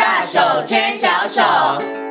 大手牵小手。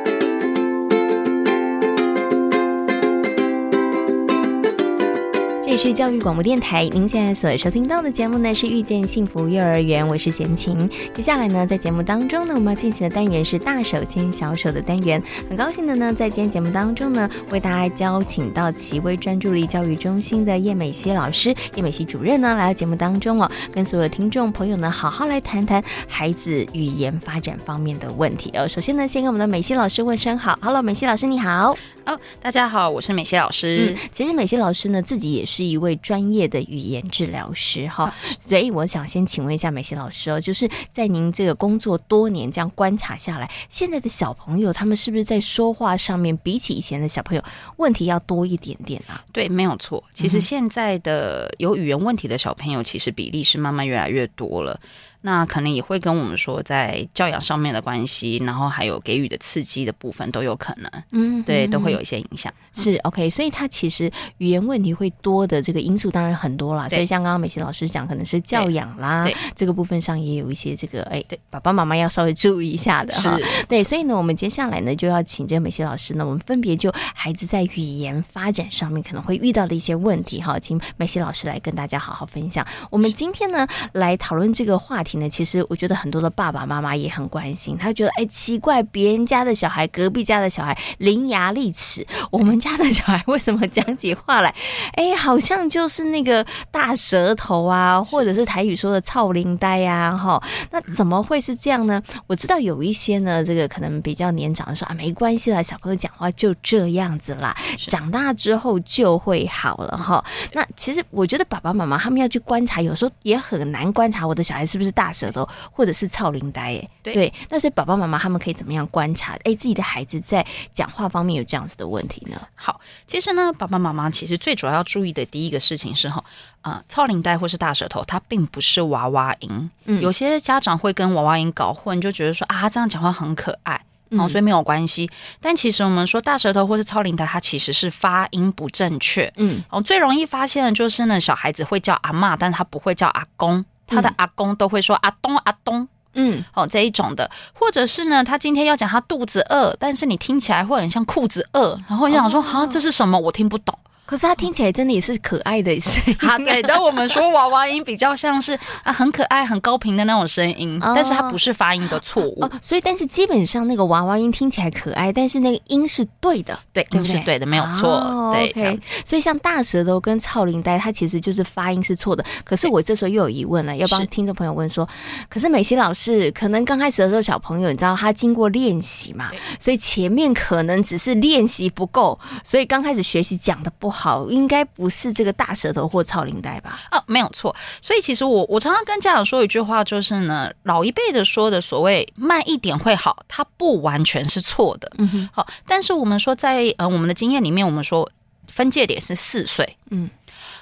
是教育广播电台，您现在所收听到的节目呢是《遇见幸福幼儿园》，我是贤琴。接下来呢，在节目当中呢，我们要进行的单元是“大手牵小手”的单元。很高兴的呢，在今天节目当中呢，为大家邀请到奇微专注力教育中心的叶美熙老师、叶美熙主任呢，来到节目当中哦，跟所有听众朋友呢，好好来谈谈孩子语言发展方面的问题哦。首先呢，先跟我们的美熙老师问声好，Hello，美熙老师你好。哦，大家好，我是美西老师。嗯，其实美西老师呢，自己也是一位专业的语言治疗师哈，所以我想先请问一下美西老师哦，就是在您这个工作多年这样观察下来，现在的小朋友他们是不是在说话上面比起以前的小朋友问题要多一点点啊？对，没有错。其实现在的有语言问题的小朋友，其实比例是慢慢越来越多了。那可能也会跟我们说，在教养上面的关系，然后还有给予的刺激的部分都有可能，嗯，对，都会有一些影响。是 OK，所以他其实语言问题会多的这个因素当然很多啦。所以像刚刚美熙老师讲，可能是教养啦，这个部分上也有一些这个哎，对，爸爸妈妈要稍微注意一下的哈。对，所以呢，我们接下来呢就要请这个美熙老师呢，我们分别就孩子在语言发展上面可能会遇到的一些问题哈，请美熙老师来跟大家好好分享。我们今天呢来讨论这个话题。其实我觉得很多的爸爸妈妈也很关心，他觉得哎奇怪，别人家的小孩、隔壁家的小孩伶牙俐齿，我们家的小孩为什么讲起话来，哎，好像就是那个大舌头啊，或者是台语说的“操灵呆”呀，哈，那怎么会是这样呢？我知道有一些呢，这个可能比较年长的说啊，没关系啦，小朋友讲话就这样子啦，长大之后就会好了哈。那其实我觉得爸爸妈妈他们要去观察，有时候也很难观察我的小孩是不是大。舌头，或者是操铃呆，哎，对，那所以爸爸妈妈他们可以怎么样观察？哎，自己的孩子在讲话方面有这样子的问题呢？好，其实呢，爸爸妈妈其实最主要要注意的第一个事情是哈，啊、呃，臭奶呆或是大舌头，它并不是娃娃音。嗯，有些家长会跟娃娃音搞混，就觉得说啊，这样讲话很可爱，哦，所以没有关系。但其实我们说大舌头或是超龄呆，它其实是发音不正确。嗯，哦，最容易发现的就是呢，小孩子会叫阿嬷，但他不会叫阿公。他的阿公都会说阿东阿东，嗯，哦这一种的，或者是呢，他今天要讲他肚子饿，但是你听起来会很像裤子饿，然后你想说，哈，这是什么？我听不懂。可是他听起来真的也是可爱的声音，啊，对。但我们说娃娃音比较像是啊很可爱、很高频的那种声音，哦，但是它不是发音的错误，哦。所以，但是基本上那个娃娃音听起来可爱，但是那个音是对的，对，音是对的，没有错。哦，对。所以像大舌头跟臭奶呆，它其实就是发音是错的。可是我这时候又有疑问了，要帮听众朋友问说：可是美熙老师，可能刚开始的时候小朋友，你知道他经过练习嘛，所以前面可能只是练习不够，所以刚开始学习讲的不好，应该。不是这个大舌头或超领带吧？哦，没有错。所以其实我我常常跟家长说一句话，就是呢，老一辈的说的所谓慢一点会好，它不完全是错的。嗯哼，好。但是我们说在呃我们的经验里面，我们说分界点是四岁。嗯，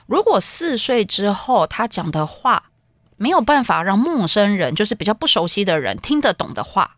如果四岁之后他讲的话没有办法让陌生人，就是比较不熟悉的人听得懂的话。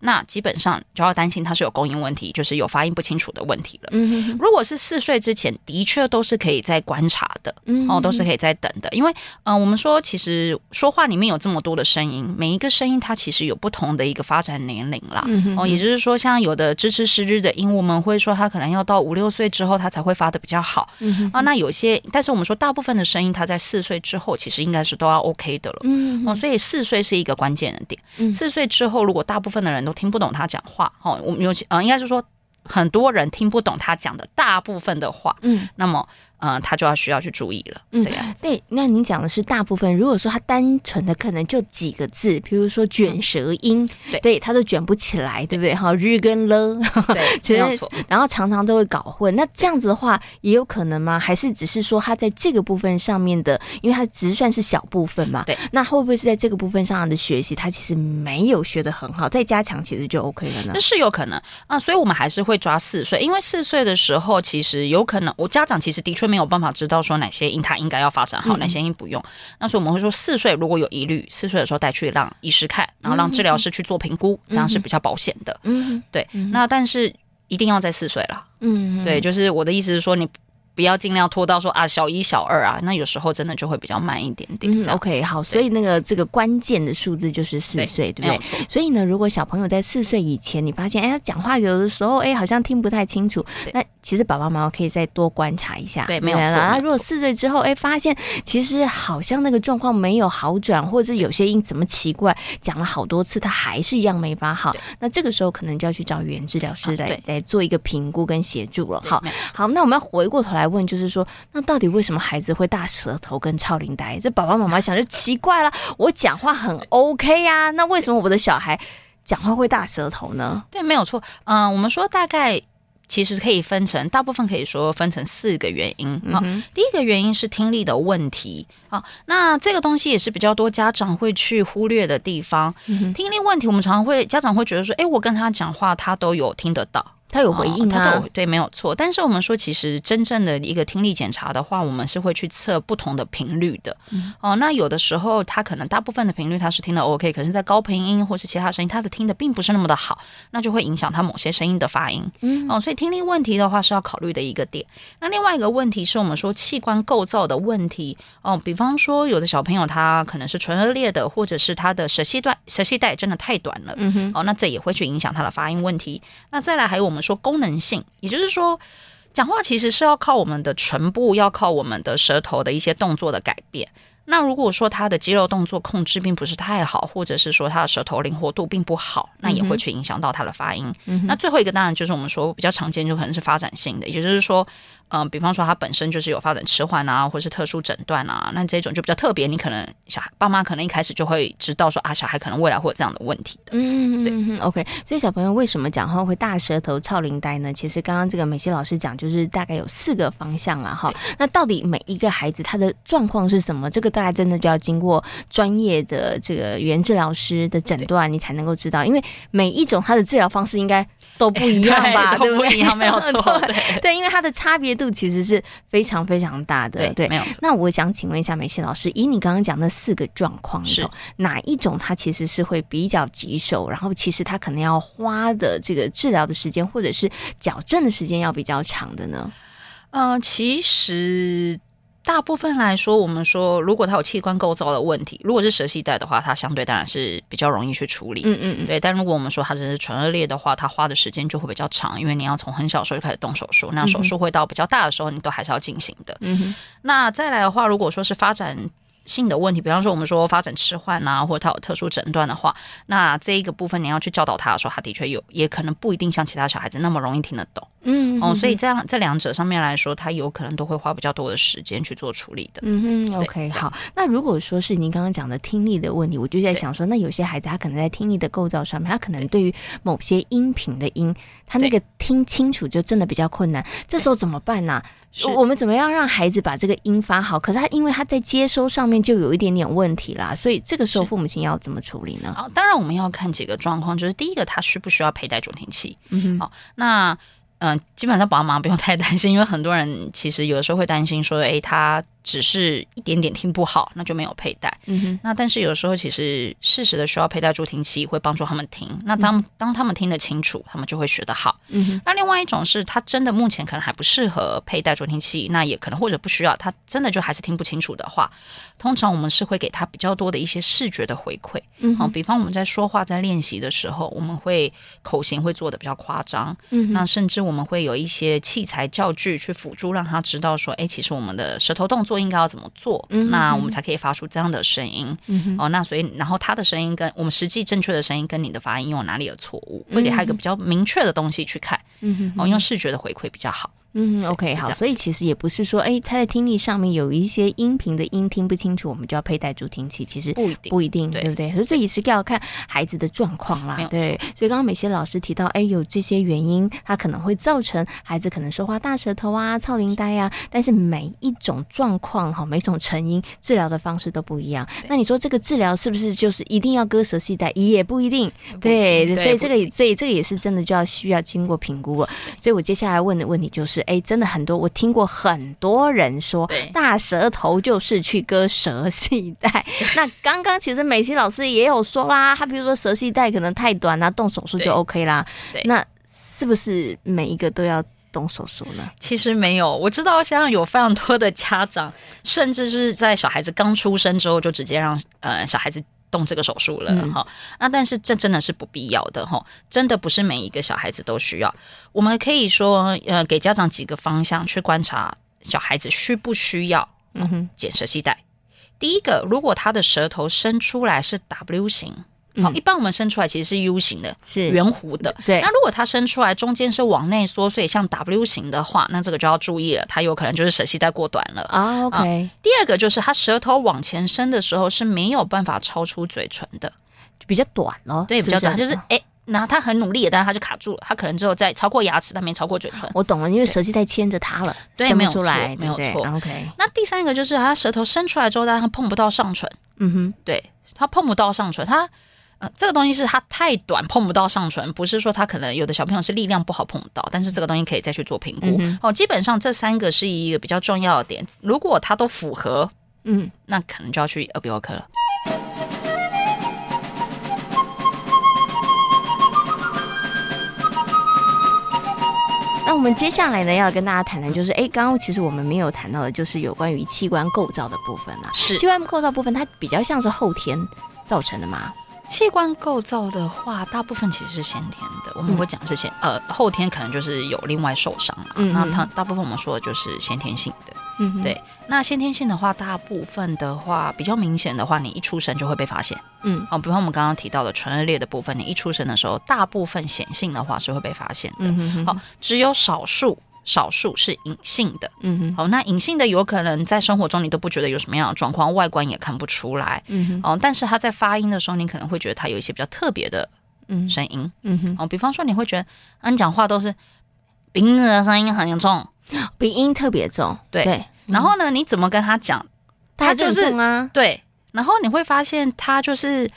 那基本上就要担心他是有供音问题，就是有发音不清楚的问题了。嗯哼哼。如果是四岁之前，的确都是可以再观察的，嗯，哦，都是可以再等的。因为，嗯、呃，我们说其实说话里面有这么多的声音，每一个声音它其实有不同的一个发展年龄啦。嗯哼哼。哦，也就是说，像有的支持失智的音，我们会说他可能要到五六岁之后，他才会发的比较好。嗯哼。啊，那有些，但是我们说大部分的声音，他在四岁之后，其实应该是都要 OK 的了。嗯。哦，所以四岁是一个关键的点。嗯。四岁之后，如果大部分的人都听不懂他讲话，哦，我们尤其，呃，应该是说很多人听不懂他讲的大部分的话，嗯，那么。嗯，他就要需要去注意了。嗯。对，那您讲的是大部分。如果说他单纯的可能就几个字，比如说卷舌音，对，对他都卷不起来，对不对？哈，日跟了，对，其实然后常常都会搞混。那这样子的话，也有可能吗？还是只是说他在这个部分上面的，因为他只算是小部分嘛。对，那会不会是在这个部分上的学习，他其实没有学的很好，再加强其实就 OK 了呢？那是有可能啊，所以我们还是会抓四岁，因为四岁的时候，其实有可能我家长其实的确。没有办法知道说哪些音他应该要发展好，哪些音不用。那所以我们会说，四岁如果有疑虑，四岁的时候带去让医师看，然后让治疗师去做评估，这样是比较保险的。嗯，对。那但是一定要在四岁了。嗯，对，就是我的意思是说，你不要尽量拖到说啊小一、小二啊，那有时候真的就会比较慢一点点。嗯，OK，好，所以那个这个关键的数字就是四岁，对，不对？所以呢，如果小朋友在四岁以前，你发现哎，他讲话有的时候哎好像听不太清楚，那其实爸爸妈妈可以再多观察一下。对，没有错。那如果四岁之后哎发现其实好像那个状况没有好转，或者是有些音怎么奇怪，讲了好多次他还是一样没法好，那这个时候可能就要去找语言治疗师来、啊、来做一个评估跟协助了。好，好，那我们要回过头来问，就是说，那到底为什么孩子会大舌头跟超龄呆？这爸爸妈妈想就奇怪了，我讲话很 OK 呀、啊，那为什么我的小孩讲话会大舌头呢？对，没有错。嗯，我们说大概其实可以分成，大部分可以说分成四个原因。好、嗯，第一个原因是听力的问题。好，那这个东西也是比较多家长会去忽略的地方。嗯、听力问题，我们常常会家长会觉得说，哎，我跟他讲话，他都有听得到。他有回应、啊，他对，没有错。但是我们说，其实真正的一个听力检查的话，我们是会去测不同的频率的。嗯、哦，那有的时候他可能大部分的频率他是听的 OK，可是在高频音或是其他声音，他的听的并不是那么的好，那就会影响他某些声音的发音。嗯，哦，所以听力问题的话是要考虑的一个点。那另外一个问题是我们说器官构造的问题。哦，比方说有的小朋友他可能是唇腭裂的，或者是他的舌系段舌系带真的太短了。嗯哼，哦，那这也会去影响他的发音问题。那再来还有我们们说功能性。也就是说，讲话其实是要靠我们的唇部，要靠我们的舌头的一些动作的改变。那如果说他的肌肉动作控制并不是太好，或者是说他的舌头灵活度并不好，那也会去影响到他的发音。嗯、那最后一个当然就是我们说比较常见，就可能是发展性的，也就是说。嗯、呃，比方说他本身就是有发展迟缓啊，或是特殊诊断啊，那这种就比较特别。你可能小孩爸妈可能一开始就会知道说啊，小孩可能未来会有这样的问题的。嗯嗯嗯，OK。所以小朋友为什么讲话会大舌头、超龄呆呢？其实刚刚这个美熙老师讲，就是大概有四个方向啊。哈。那到底每一个孩子他的状况是什么？这个大概真的就要经过专业的这个语言治疗师的诊断，你才能够知道。因为每一种它的治疗方式应该都不一样吧？对，都不一样，没有错。对对，因为它的差别。度其实是非常非常大的，对，对没有。那我想请问一下美西老师，以你刚刚讲的四个状况里头，哪一种它其实是会比较棘手，然后其实它可能要花的这个治疗的时间或者是矫正的时间要比较长的呢？嗯、呃，其实。大部分来说，我们说，如果它有器官构造的问题，如果是舌系带的话，它相对当然是比较容易去处理。嗯嗯嗯。对，但如果我们说它只是唇腭裂的话，它花的时间就会比较长，因为你要从很小时候就开始动手术，那手术会到比较大的时候，你都还是要进行的。嗯哼。那再来的话，如果说是发展性的问题，比方说我们说发展迟缓啊，或者他有特殊诊断的话，那这一个部分你要去教导他的时候，他的确有，也可能不一定像其他小孩子那么容易听得懂。嗯，哦，所以这样这两者上面来说，他有可能都会花比较多的时间去做处理的。嗯哼，OK，好。那如果说是您刚刚讲的听力的问题，我就在想说，那有些孩子他可能在听力的构造上面，他可能对于某些音频的音，他那个听清楚就真的比较困难。这时候怎么办呢？我们怎么样让孩子把这个音发好？可是他因为他在接收上面就有一点点问题啦，所以这个时候父母亲要怎么处理呢？好，当然我们要看几个状况，就是第一个，他需不需要佩戴助听器？嗯哼，好，那。嗯，基本上爸爸妈妈不用太担心，因为很多人其实有的时候会担心说，诶，他只是一点点听不好，那就没有佩戴。嗯哼。那但是有时候其实适时的需要佩戴助听器，会帮助他们听。那当当他们听得清楚，他们就会学得好。嗯哼。那另外一种是他真的目前可能还不适合佩戴助听器，那也可能或者不需要，他真的就还是听不清楚的话，通常我们是会给他比较多的一些视觉的回馈。嗯。好，比方我们在说话在练习的时候，我们会口型会做的比较夸张。嗯。那甚至。我们会有一些器材教具去辅助，让他知道说，哎，其实我们的舌头动作应该要怎么做，嗯、那我们才可以发出这样的声音。嗯、哦，那所以，然后他的声音跟我们实际正确的声音跟你的发音有哪里有错误，会给他一个比较明确的东西去看。嗯，哦，用视觉的回馈比较好。嗯，OK，好，所以其实也不是说，哎，他在听力上面有一些音频的音听不清楚，我们就要佩戴助听器，其实不一定，不一定，对，对不对？所以也是要看孩子的状况啦，对。所以刚刚美熙老师提到，哎，有这些原因，他可能会造成孩子可能说话大舌头啊、操铃呆啊，但是每一种状况哈，每种成因治疗的方式都不一样。那你说这个治疗是不是就是一定要割舌系带？也不一定，对。对，所以这个，所以这个也是真的就要需要经过评估了。所以我接下来问的问题就是。哎，真的很多，我听过很多人说，大舌头就是去割舌系带。那刚刚其实美琪老师也有说啦，他比如说舌系带可能太短啦，动手术就 OK 啦。那是不是每一个都要动手术呢？其实没有，我知道现在有非常多的家长，甚至是在小孩子刚出生之后就直接让呃小孩子动这个手术了哈、嗯。那但是这真的是不必要的哈，真的不是每一个小孩子都需要。我们可以说呃给家长几个方向去观察小孩子需不需要嗯哼剪舌系带。第一个，如果他的舌头伸出来是 W 型。好，一般我们伸出来其实是 U 型的，是圆弧的。对，那如果它伸出来中间是往内缩，所以像 W 型的话，那这个就要注意了，它有可能就是舌系带过短了啊。OK，啊，第二个就是它舌头往前伸的时候是没有办法超出嘴唇的，比较短哦。对，比较短，就是哎，然后它很努力，但是他就卡住了，他可能只有在超过牙齿，但没超过嘴唇。我懂了，因为舌系带牵着他了，对，伸不出来，没有错。OK，那第三个就是他舌头伸出来之后，但他碰不到上唇。嗯哼，对，他碰不到上唇，它。呃，这个东西是它太短碰不到上唇，不是说它可能有的小朋友是力量不好碰到，但是这个东西可以再去做评估。嗯、哦，基本上这三个是一个比较重要的点，如果它都符合，嗯，那可能就要去耳鼻喉科了。那我们接下来呢，要跟大家谈谈，就是哎，刚刚其实我们没有谈到的，就是有关于器官构造的部分啊。是器官构造部分，它比较像是后天造成的吗？器官构造的话，大部分其实是先天的。我们会讲是先、嗯、呃后天可能就是有另外受伤了。嗯，那它大部分我们说的就是先天性的。嗯，对。那先天性的话，大部分的话比较明显的话，你一出生就会被发现。嗯，哦，比方我们刚刚提到的唇腭裂的部分，你一出生的时候，大部分显性的话是会被发现的。嗯哼，好，只有少数。少数是隐性的，嗯哼，好，那隐性的有可能在生活中你都不觉得有什么样的状况，外观也看不出来，嗯哼，哦，但是他在发音的时候，你可能会觉得他有一些比较特别的声音，嗯哼，哦，比方说你会觉得，啊，你讲话都是鼻音的声音很重，鼻音特别重，对，对，然后呢，你怎么跟他讲，他就是啊，对，然后你会发现他就是。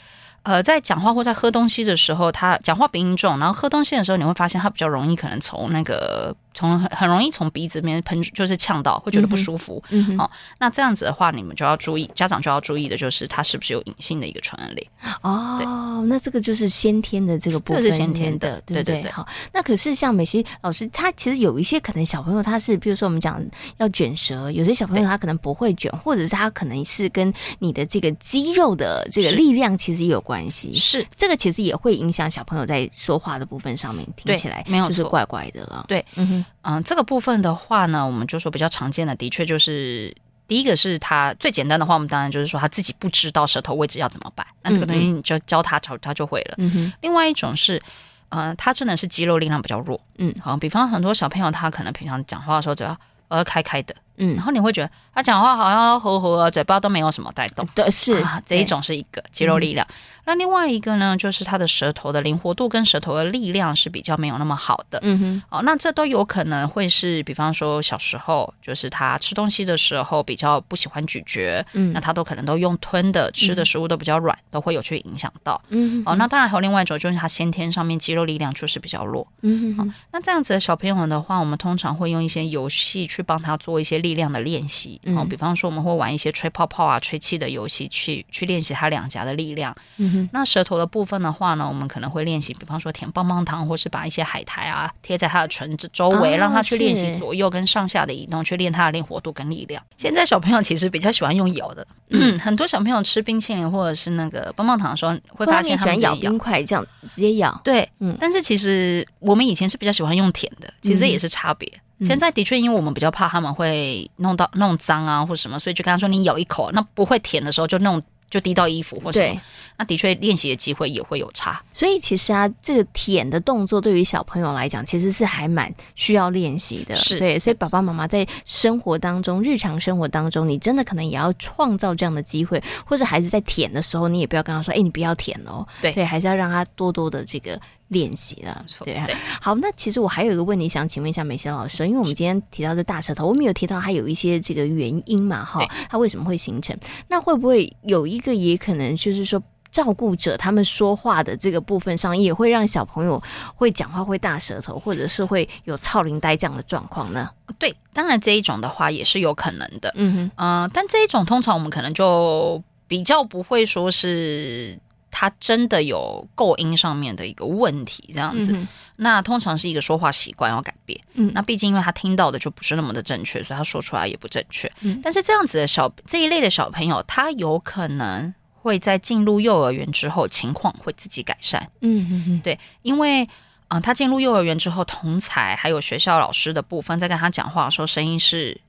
呃，在讲话或在喝东西的时候，他讲话鼻音重，然后喝东西的时候，你会发现他比较容易可能从那个从很很容易从鼻子里面喷，就是呛到，会觉得不舒服。嗯，哦，那这样子的话，你们就要注意，家长就要注意的就是他是不是有隐性的一个唇腭裂。哦，那这个就是先天的这个部分，这是先天的，对对对，对。好，那可是像美熙老师，他其实有一些可能小朋友他是，比如说我们讲要卷舌，有些小朋友他可能不会卷，或者是他可能是跟你的这个肌肉的这个力量其实也有关系。是这个其实也会影响小朋友在说话的部分上面，听起来没有就是怪怪的了。对，嗯哼，嗯，这个部分的话呢，我们就说比较常见的，的确就是第一个是他最简单的话，我们当然就是说他自己不知道舌头位置要怎么摆，那这个东西你就教他，他他就会了。嗯哼，另外一种是，呃，他真的是肌肉力量比较弱。嗯，好，比方很多小朋友他可能平常讲话的时候只要呃开开的。嗯，然后你会觉得他讲话好像糊糊的，嘴巴都没有什么带动。对，是啊，这一种是一个肌肉力量。嗯、那另外一个呢，就是他的舌头的灵活度跟舌头的力量是比较没有那么好的。嗯哼，哦，那这都有可能会是，比方说小时候，就是他吃东西的时候比较不喜欢咀嚼，嗯，那他都可能都用吞的，吃的食物都比较软，嗯、都会有去影响到。嗯，哦，那当然还有另外一种，就是他先天上面肌肉力量就是比较弱。嗯哼、哦，那这样子的小朋友的话，我们通常会用一些游戏去帮他做一些力量的练习。嗯，比方说我们会玩一些吹泡泡啊、吹气的游戏，去去练习他两颊的力量。嗯哼，那舌头的部分的话呢，我们可能会练习，比方说舔棒棒糖，或是把一些海苔啊贴在他的唇子周围，哦、让他去练习左右跟上下的移动，去练他的灵活度跟力量。现在小朋友其实比较喜欢用咬的，嗯，很多小朋友吃冰淇淋或者是那个棒棒糖的时候，会发现他们喜欢咬冰块，这样直接咬。对，嗯，但是其实我们以前是比较喜欢用舔的，其实也是差别。嗯现在的确，因为我们比较怕他们会弄到弄脏啊，或什么，所以就跟他说：“你咬一口，那不会舔的时候就弄就滴到衣服或什么。”对，那的确练习的机会也会有差。所以其实啊，这个舔的动作对于小朋友来讲，其实是还蛮需要练习的。是对，所以爸爸妈妈在生活当中、日常生活当中，你真的可能也要创造这样的机会，或者孩子在舔的时候，你也不要跟他说：“哎，你不要舔哦。”对，对，还是要让他多多的这个。练习了，对，对，好，那其实我还有一个问题想请问一下美贤老师，因为我们今天提到这大舌头，我们有提到它有一些这个原因嘛，哈，它为什么会形成？那会不会有一个也可能就是说，照顾者他们说话的这个部分上，也会让小朋友会讲话会大舌头，或者是会有臭奶呆这样的状况呢？对，当然这一种的话也是有可能的，嗯哼，嗯、呃，但这一种通常我们可能就比较不会说是。他真的有构音上面的一个问题，这样子，嗯、那通常是一个说话习惯要改变。嗯，那毕竟因为他听到的就不是那么的正确，所以他说出来也不正确。嗯，但是这样子的小这一类的小朋友，他有可能会在进入幼儿园之后，情况会自己改善。嗯嗯嗯，对，因为啊、呃，他进入幼儿园之后，同才还有学校老师的部分，在跟他讲话的时候，声音是。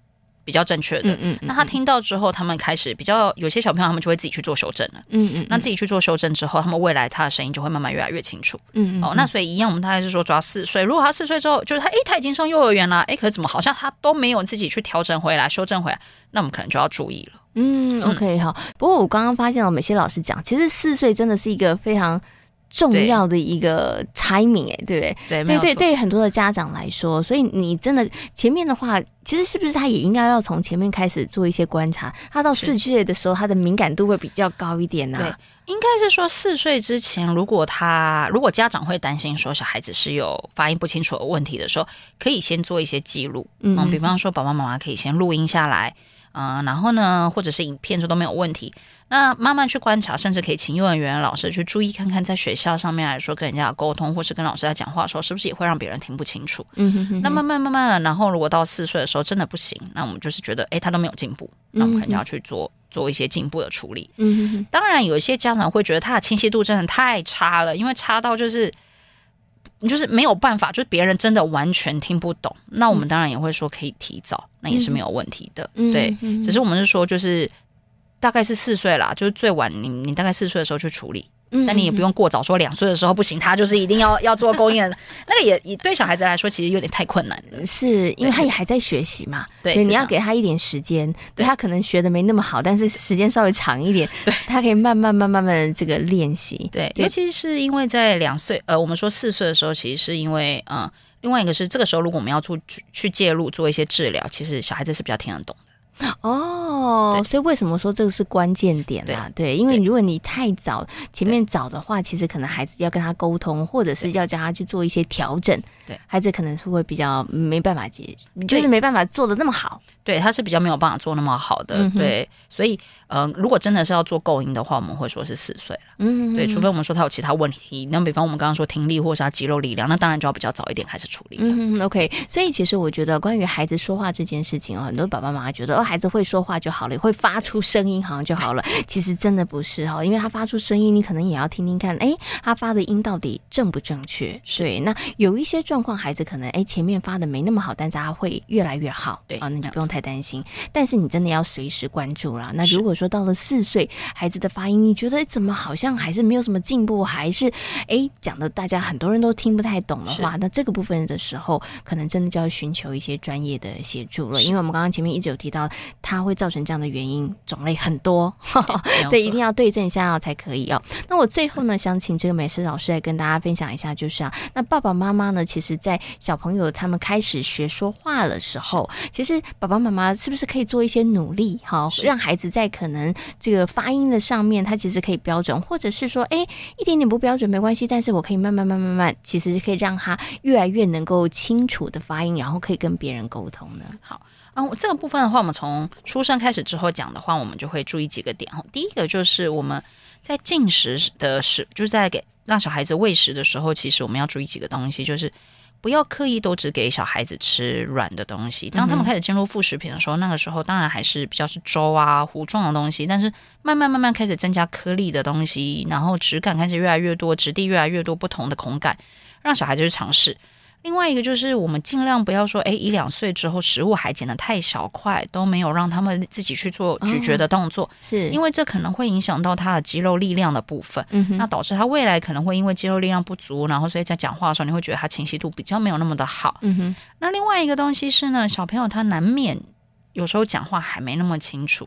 比较正确的，嗯嗯，嗯，那他听到之后，他们开始比较有些小朋友，他们就会自己去做修正了，嗯嗯，那自己去做修正之后，他们未来他的声音就会慢慢越来越清楚，嗯嗯，哦，那所以一样，我们大概是说，抓四岁，如果他四岁之后，就是他，诶，他已经上幼儿园了，诶，可是怎么好像他都没有自己去调整回来、修正回来，那我们可能就要注意了，嗯，OK，好。不过我刚刚发现了，美希老师讲，其实四岁真的是一个非常。重要的一个 timing 哎，对不对？对对对，对于很多的家长来说，所以你真的前面的话，其实是不是他也应该要从前面开始做一些观察？他到四岁的时候，他的敏感度会比较高一点呢、啊？对，应该是说四岁之前，如果他如果家长会担心说小孩子是有发音不清楚的问题的时候，可以先做一些记录，嗯，比方说爸爸妈妈可以先录音下来。嗯、呃，然后呢，或者是影片，这都没有问题。那慢慢去观察，甚至可以请幼儿园老师去注意看看，在学校上面来说，跟人家沟通，或是跟老师在讲话的时候，是不是也会让别人听不清楚？嗯哼哼。那慢慢慢慢的，然后如果到四岁的时候真的不行，那我们就是觉得，哎，他都没有进步，那我们肯定要去做做一些进步的处理。嗯哼哼。当然，有一些家长会觉得他的清晰度真的太差了，因为差到就是。就是没有办法，就是别人真的完全听不懂，那我们当然也会说可以提早，嗯、那也是没有问题的，嗯、对、嗯。只是我们是说，就是大概是四岁啦，就是最晚你你大概四岁的时候去处理。嗯，但你也不用过早说两岁的时候不行，他就是一定要要做构音，那个也也对小孩子来说其实有点太困难了，是因为他也还在学习嘛。对，你要给他一点时间，对他可能学的没那么好，但是时间稍微长一点，对，他可以慢慢慢慢慢的这个练习。对，尤其是因为在两岁，呃，我们说四岁的时候，其实是因为嗯、呃，另外一个是这个时候如果我们要做去去介入做一些治疗，其实小孩子是比较听得懂的。哦，所以为什么说这个是关键点啊？对，因为如果你太早前面早的话，其实可能孩子要跟他沟通，或者是要叫他去做一些调整，对，孩子可能是会比较没办法接，就是没办法做的那么好。对，他是比较没有办法做那么好的。嗯、对，所以嗯、呃，如果真的是要做构音的话，我们会说是四岁了。嗯，对，除非我们说他有其他问题，那比方我们刚刚说听力或是他肌肉力量，那当然就要比较早一点开始处理。嗯，OK。所以其实我觉得关于孩子说话这件事情啊，很多爸爸妈妈觉得哦，孩子会说话就好了，会发出声音好像就好了。其实真的不是哈，因为他发出声音，你可能也要听听看，哎，他发的音到底正不正确？对，那有一些状况，孩子可能哎前面发的没那么好，但是他会越来越好。对啊，那你不用太担心。但是你真的要随时关注了。那如果说到了四岁，孩子的发音，你觉得怎么好像还是没有什么进步，还是哎讲的大家很多人都听不太懂的话，那这个部分的时候，可能真的就要寻求一些专业的协助了。因为我们刚刚前面一直有提到，它会造成这样的原因种类很多，对，一定要对症下药才可以哦。那我最后呢，想请这个美食老师来跟大家分享一下，就是啊，那爸爸妈妈呢，其实在小朋友他们开始学说话的时候，其实爸爸妈妈是不是可以做一些努力，好，让孩子在可能这个发音的上面，他其实可以标准，或者是说，哎，一点点不标准没关系，但是我可以慢慢慢慢慢，其实可以让他越来越能够清楚的发音，然后可以跟别人沟通呢。好，嗯，这个部分的话，我们从出生开始之后讲的话，我们就会注意几个点哈。第一个就是我们在进食的时，就是在给让小孩子喂食的时候，其实我们要注意几个东西，就是。不要刻意都只给小孩子吃软的东西。当他们开始进入副食品的时候，那个时候当然还是比较是粥啊、糊状的东西。但是慢慢慢慢开始增加颗粒的东西，然后质感开始越来越多，质地越来越多，不同的口感，让小孩子去尝试。另外一个就是，我们尽量不要说，哎，一两岁之后食物还剪得太小块，都没有让他们自己去做咀嚼的动作，哦、是因为这可能会影响到他的肌肉力量的部分，嗯，那导致他未来可能会因为肌肉力量不足，然后所以在讲话的时候，你会觉得他清晰度比较没有那么的好，嗯哼。那另外一个东西是呢，小朋友他难免有时候讲话还没那么清楚，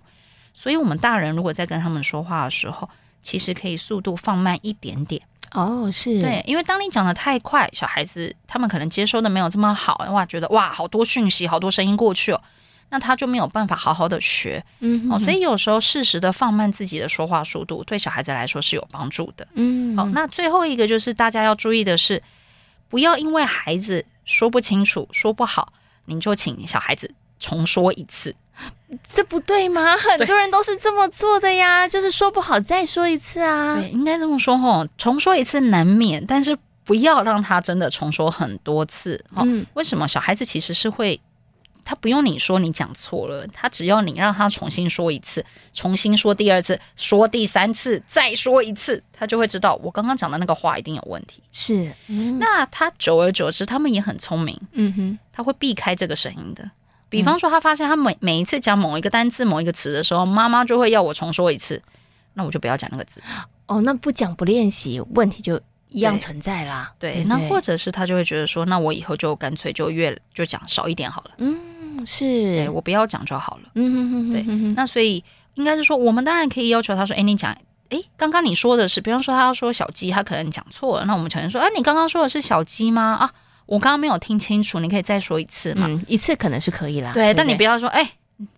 所以我们大人如果在跟他们说话的时候，其实可以速度放慢一点点。哦，是。对，因为当你讲的太快，小孩子他们可能接收的没有这么好，哇，觉得哇，好多讯息，好多声音过去哦，那他就没有办法好好的学，嗯，哦，所以有时候适时的放慢自己的说话速度，对小孩子来说是有帮助的，嗯，好，那最后一个就是大家要注意的是，不要因为孩子说不清楚、说不好，您就请小孩子重说一次。这不对吗？很多人都是这么做的呀，就是说不好再说一次啊。对，应该这么说吼，重说一次难免，但是不要让他真的重说很多次。嗯，为什么小孩子其实是会？他不用你说你讲错了，他只要你让他重新说一次，重新说第二次，说第三次，再说一次，他就会知道我刚刚讲的那个话一定有问题。是，嗯、那他久而久之，他们也很聪明，嗯哼，他会避开这个声音的。比方说，他发现他每每一次讲某一个单字、某一个词的时候，妈妈就会要我重说一次，那我就不要讲那个字。哦，那不讲不练习，问题就一样存在啦。对，对对，那或者是他就会觉得说，那我以后就干脆就越就讲少一点好了。嗯。是我不要讲就好了。嗯哼哼，对。那所以应该是说，我们当然可以要求他说：“哎，你讲，哎，刚刚你说的是，比方说他要说小鸡，他可能讲错了。那我们承认说：哎，你刚刚说的是小鸡吗？啊，我刚刚没有听清楚，你可以再说一次吗？一次可能是可以啦。对，但你不要说，哎。”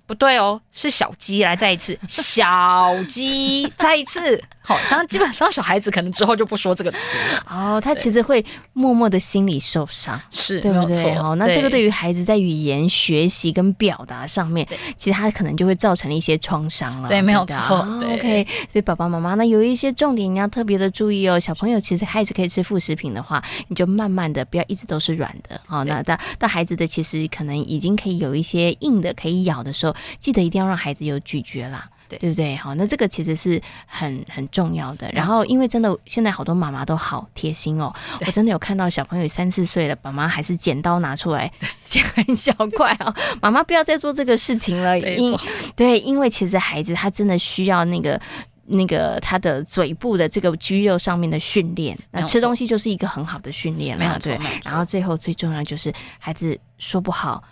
不对哦，是小鸡，来再一次，小鸡再一次。好，这样基本上小孩子可能之后就不说这个词了。哦，他其实会默默的心里受伤，是对不对？哦，那这个对于孩子在语言学习跟表达上面，其实他可能就会造成一些创伤了。对，没有错。OK，所以爸爸妈妈那有一些重点你要特别的注意哦。小朋友其实孩子可以吃副食品的话，你就慢慢的不要一直都是软的。好，那到到孩子的其实可能已经可以有一些硬的可以咬的时候。记得一定要让孩子有咀嚼啦，对，对不对？好，那这个其实是很很重要的。然后，因为真的现在好多妈妈都好贴心哦，我真的有看到小朋友三四岁了，爸妈还是剪刀拿出来剪 很小块哦。妈妈不要再做这个事情了，因对，因为其实孩子他真的需要那个那个他的嘴部的这个肌肉上面的训练，那吃东西就是一个很好的训练了，对。然后最后最重要就是孩子说不好。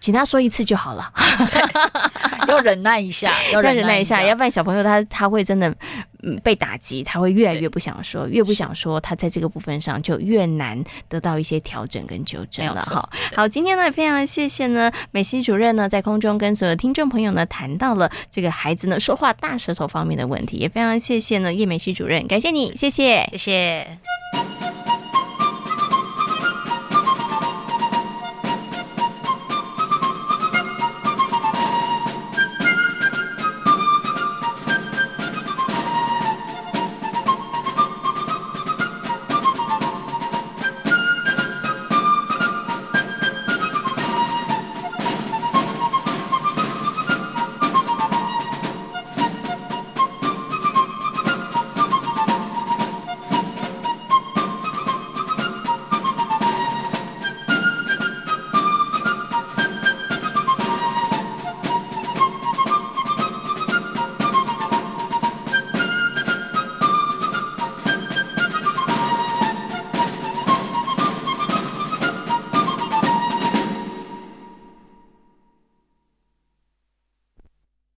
请他说一次就好了，要忍耐一下，要忍耐一下，要不然小朋友他他会真的嗯被打击，他会越来越不想说，越不想说，他在这个部分上就越难得到一些调整跟纠正了哈。好，今天呢也非常谢谢呢美西主任呢在空中跟所有听众朋友呢谈到了这个孩子呢说话大舌头方面的问题，也非常谢谢呢叶美西主任，感谢你，谢谢，谢谢。